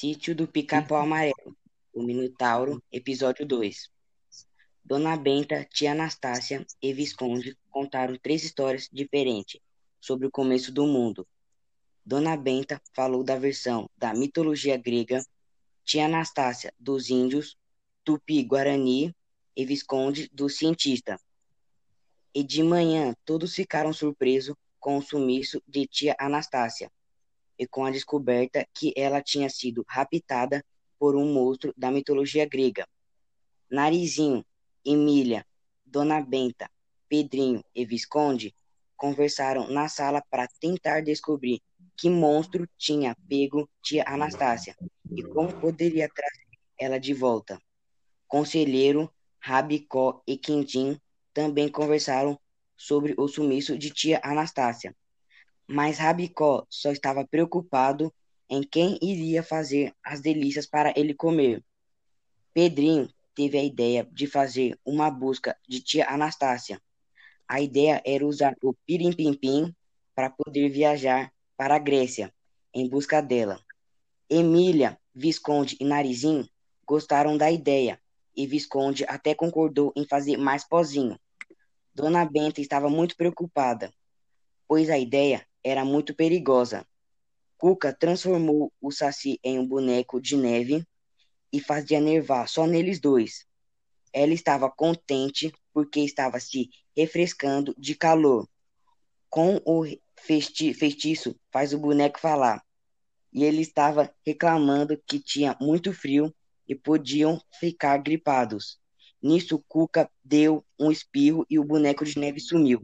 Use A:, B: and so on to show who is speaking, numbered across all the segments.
A: Sítio do Pica-Pau Amarelo, o Minotauro, episódio 2. Dona Benta, tia Anastácia e Visconde contaram três histórias diferentes sobre o começo do mundo. Dona Benta falou da versão da mitologia grega, tia Anastácia dos índios, Tupi-Guarani e Visconde do cientista. E de manhã todos ficaram surpresos com o sumiço de tia Anastácia e com a descoberta que ela tinha sido raptada por um monstro da mitologia grega. Narizinho, Emília, Dona Benta, Pedrinho e Visconde conversaram na sala para tentar descobrir que monstro tinha pego tia Anastácia e como poderia trazer ela de volta. Conselheiro, Rabicó e Quintim também conversaram sobre o sumiço de tia Anastácia mas Rabicó só estava preocupado em quem iria fazer as delícias para ele comer. Pedrinho teve a ideia de fazer uma busca de tia Anastácia. A ideia era usar o pirim-pim-pim para poder viajar para a Grécia em busca dela. Emília, Visconde e Narizinho gostaram da ideia e Visconde até concordou em fazer mais pozinho. Dona Benta estava muito preocupada, pois a ideia era muito perigosa. Cuca transformou o Saci em um boneco de neve e fazia nevar só neles dois. Ela estava contente porque estava se refrescando de calor. Com o feitiço faz o boneco falar. E ele estava reclamando que tinha muito frio e podiam ficar gripados. Nisso, Cuca deu um espirro e o boneco de neve sumiu.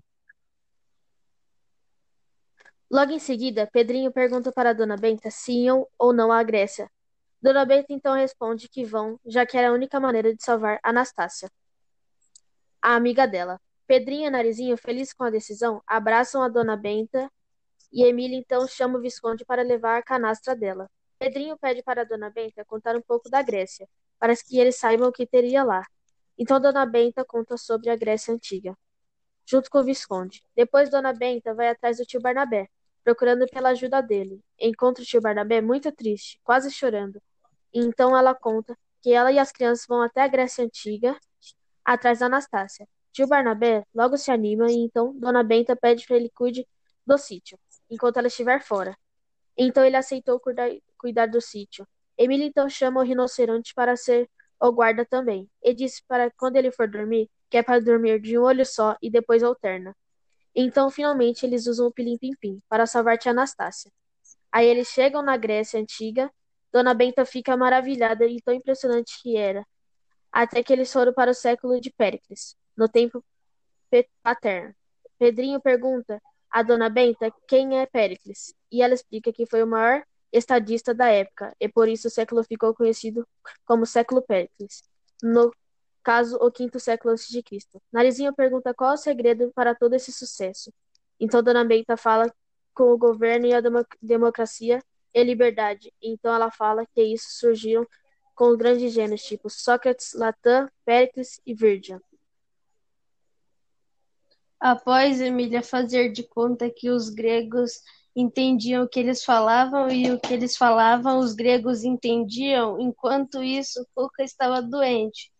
B: Logo em seguida, Pedrinho pergunta para Dona Benta se iam ou não à Grécia. Dona Benta então responde que vão, já que era a única maneira de salvar Anastácia, a amiga dela. Pedrinho e Narizinho, felizes com a decisão, abraçam a Dona Benta e Emília então chama o Visconde para levar a canastra dela. Pedrinho pede para Dona Benta contar um pouco da Grécia, para que eles saibam o que teria lá. Então Dona Benta conta sobre a Grécia antiga, junto com o Visconde. Depois Dona Benta vai atrás do tio Barnabé, procurando pela ajuda dele. Encontra o tio Barnabé muito triste, quase chorando. E então ela conta que ela e as crianças vão até a Grécia Antiga, atrás da Anastácia. Tio Barnabé logo se anima e então Dona Benta pede para ele cuide do sítio, enquanto ela estiver fora. Então ele aceitou cuidar, cuidar do sítio. Emília então chama o rinoceronte para ser o guarda também, e diz para quando ele for dormir, que é para dormir de um olho só e depois alterna. Então, finalmente, eles usam o pilim-pim-pim para salvar tia Anastácia. Aí eles chegam na Grécia Antiga. Dona Benta fica maravilhada e tão impressionante que era. Até que eles foram para o século de Péricles, no tempo paterno. Pedrinho pergunta a Dona Benta quem é Péricles, e ela explica que foi o maior estadista da época, e por isso o século ficou conhecido como século Péricles. No caso o quinto século antes de Cristo. Narizinho pergunta qual o segredo para todo esse sucesso. Então Dona Benta fala com o governo e a democracia e liberdade. Então ela fala que isso surgiram com grandes gênios tipo Sócrates, Latã, Péricles e Virgil.
C: Após Emília fazer de conta que os gregos entendiam o que eles falavam e o que eles falavam os gregos entendiam, enquanto isso Cuca estava doente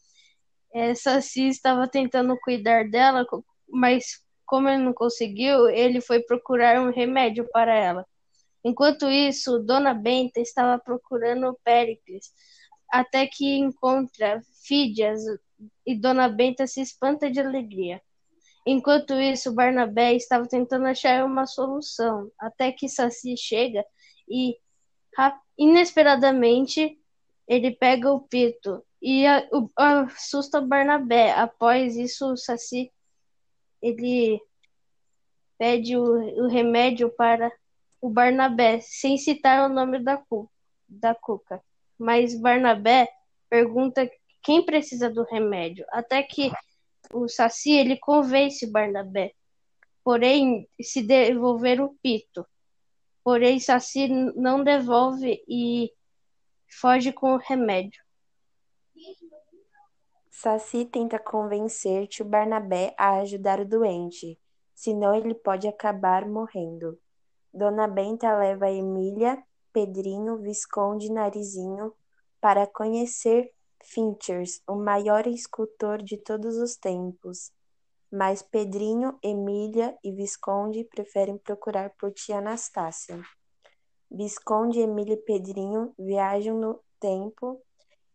C: essa Saci estava tentando cuidar dela, mas como ele não conseguiu, ele foi procurar um remédio para ela. Enquanto isso, Dona Benta estava procurando Péricles, até que encontra Fídias e Dona Benta se espanta de alegria. Enquanto isso, Barnabé estava tentando achar uma solução, até que Saci chega e, inesperadamente, ele pega o pito e assusta o Barnabé. Após isso, o Saci ele pede o, o remédio para o Barnabé, sem citar o nome da, cu, da Cuca. Mas Barnabé pergunta quem precisa do remédio, até que o Saci ele convence Barnabé, porém se devolver o pito. Porém Saci não devolve e foge com o remédio.
D: Saci tenta convencer tio Barnabé a ajudar o doente, senão ele pode acabar morrendo. Dona Benta leva Emília Pedrinho, Visconde Narizinho para conhecer Finchers, o maior escultor de todos os tempos. Mas Pedrinho, Emília e Visconde preferem procurar por tia Anastácia. Visconde, Emília e Pedrinho viajam no tempo.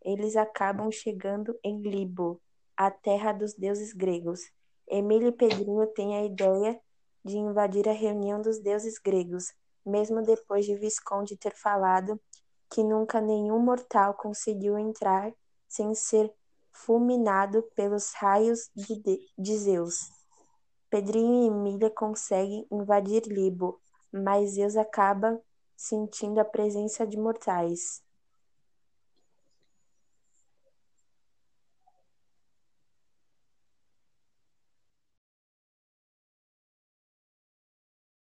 D: Eles acabam chegando em Libo, a terra dos deuses gregos. Emília e Pedrinho têm a ideia de invadir a reunião dos deuses gregos, mesmo depois de Visconde ter falado que nunca nenhum mortal conseguiu entrar sem ser fulminado pelos raios de, de Zeus. Pedrinho e Emília conseguem invadir Libo, mas Zeus acaba sentindo a presença de mortais.